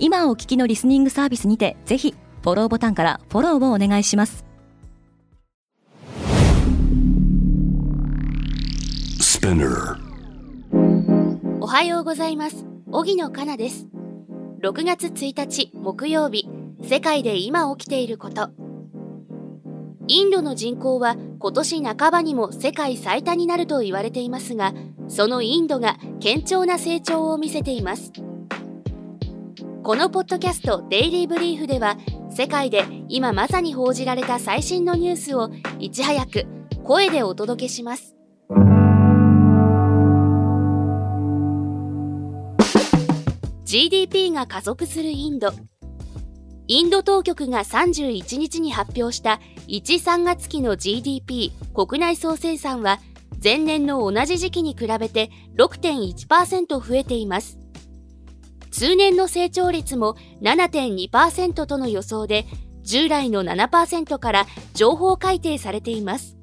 今お聞きのリスニングサービスにてぜひフォローボタンからフォローをお願いします。おはようございます。荻野かなです。6月1日木曜日世界で今起きていること。インドの人口は今年半ばにも世界最多になると言われていますがそのインドが堅調な成長を見せていますこのポッドキャストデイリーブリーフでは世界で今まさに報じられた最新のニュースをいち早く声でお届けします。GDP が加速するインド。インド当局が31日に発表した1-3月期の GDP 国内総生産は前年の同じ時期に比べて6.1%増えています。通年の成長率も7.2%との予想で従来の7%から情報改定されています。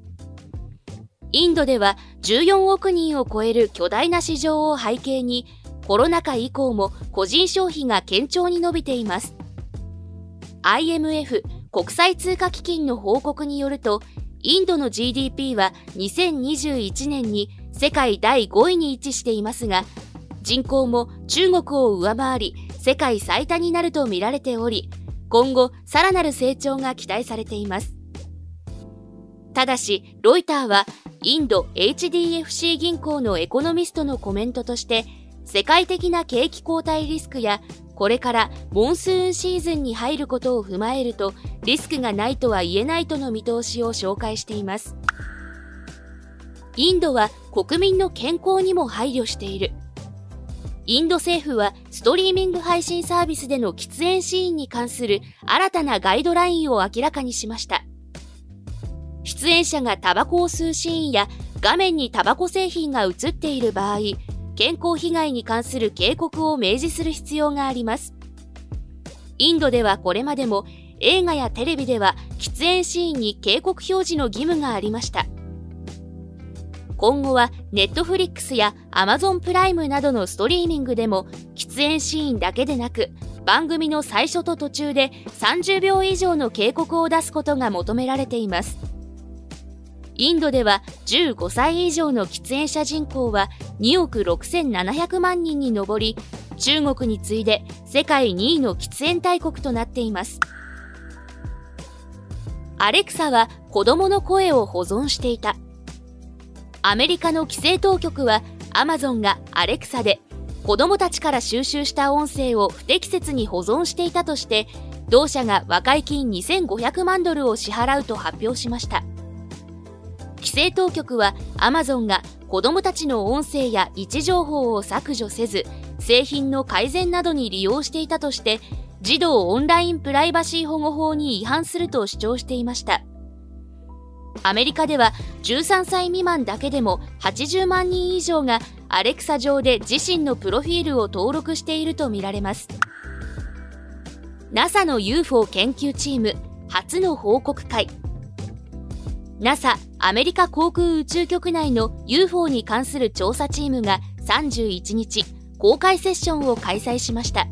インドでは14億人を超える巨大な市場を背景にコロナ禍以降も個人消費が堅調に伸びています。IMF 国際通貨基金の報告によるとインドの GDP は2021年に世界第5位に位置していますが人口も中国を上回り世界最多になるとみられており今後さらなる成長が期待されています。ただしロイターはインド HDFC 銀行のエコノミストのコメントとして世界的な景気後退リスクやこれからモンスーンシーズンに入ることを踏まえるとリスクがないとは言えないとの見通しを紹介しています。インドは国民の健康にも配慮している。インド政府はストリーミング配信サービスでの喫煙シーンに関する新たなガイドラインを明らかにしました。出演者がタバコを吸うシーンや画面にタバコ製品が映っている場合健康被害に関する警告を明示する必要があります。インドではこれまでも映画やテレビでは喫煙シーンに警告表示の義務がありました。今後はネットフリックスやアマゾンプライムなどのストリーミングでも喫煙シーンだけでなく番組の最初と途中で30秒以上の警告を出すことが求められています。インドでは15歳以上の喫煙者人口は2億6700万人に上り中国に次いで世界2位の喫煙大国となっています。アレクサは子供の声を保存していた。アメリカの規制当局はアマゾンがアレクサで子供たちから収集した音声を不適切に保存していたとして同社が和解金2500万ドルを支払うと発表しました。規制当局はアマゾンが子どもたちの音声や位置情報を削除せず製品の改善などに利用していたとして児童オンラインプライバシー保護法に違反すると主張していました。アメリカでは13歳未満だけでも80万人以上がアレクサ上で自身のプロフィールを登録しているとみられます。NASA の UFO 研究チーム初の報告会。NASA アメリカ航空宇宙局内の UFO に関する調査チームが31日公開セッションを開催しました。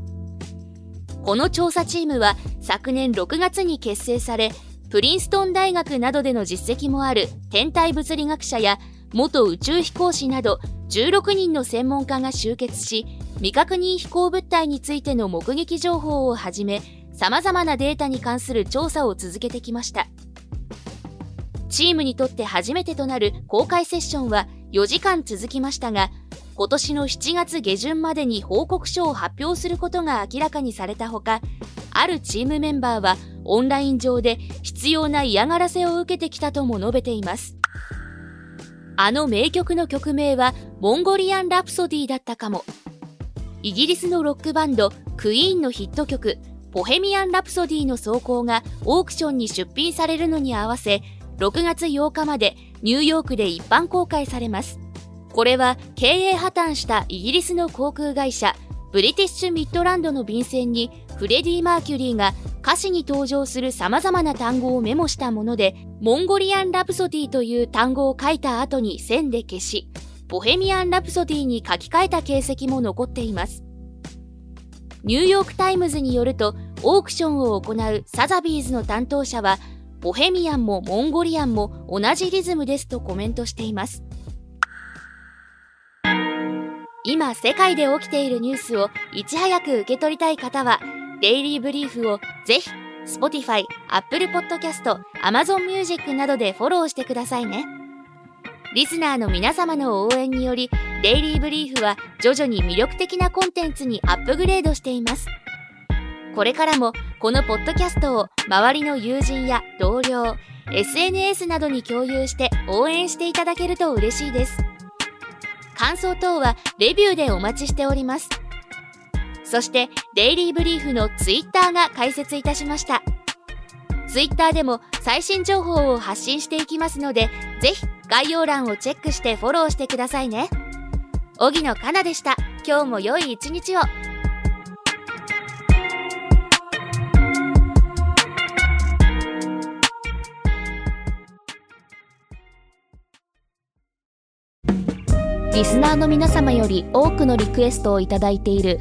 この調査チームは昨年6月に結成されプリンストン大学などでの実績もある天体物理学者や元宇宙飛行士など16人の専門家が集結し未確認飛行物体についての目撃情報をはじめさまざまなデータに関する調査を続けてきました。チームにとって初めてとなる公開セッションは4時間続きましたが今年の7月下旬までに報告書を発表することが明らかにされたほかあるチームメンバーはオンライン上で必要な嫌がらせを受けてきたとも述べていますあの名曲の曲名はモンゴリアン・ラプソディだったかもイギリスのロックバンドクイーンのヒット曲ボヘミアン・ラプソディの走行がオークションに出品されるのに合わせ、6月8日までニューヨークで一般公開されます。これは経営破綻したイギリスの航空会社ブリティッシュ・ミッドランドの便箋にフレディ・マーキュリーが歌詞に登場する様々な単語をメモしたもので、モンゴリアン・ラプソディという単語を書いた後に線で消し、ボヘミアン・ラプソディに書き換えた形跡も残っています。ニューヨーク・タイムズによると、オークションを行うサザビーズの担当者は、ボヘミアンもモンゴリアンも同じリズムですとコメントしています。今世界で起きているニュースをいち早く受け取りたい方は、デイリーブリーフをぜひ Spotify、Apple Podcast、Amazon Music などでフォローしてくださいね。リスナーの皆様の応援により、デイリーブリーフは徐々に魅力的なコンテンツにアップグレードしています。これからもこのポッドキャストを周りの友人や同僚、SNS などに共有して応援していただけると嬉しいです。感想等はレビューでお待ちしております。そして、デイリーブリーフのツイッターが開設いたしました。ツイッターでも最新情報を発信していきますので、ぜひ概要欄をチェックしてフォローしてくださいね。荻野かなでした。今日も良い一日を。リスナーの皆様より多くのリクエストをいただいている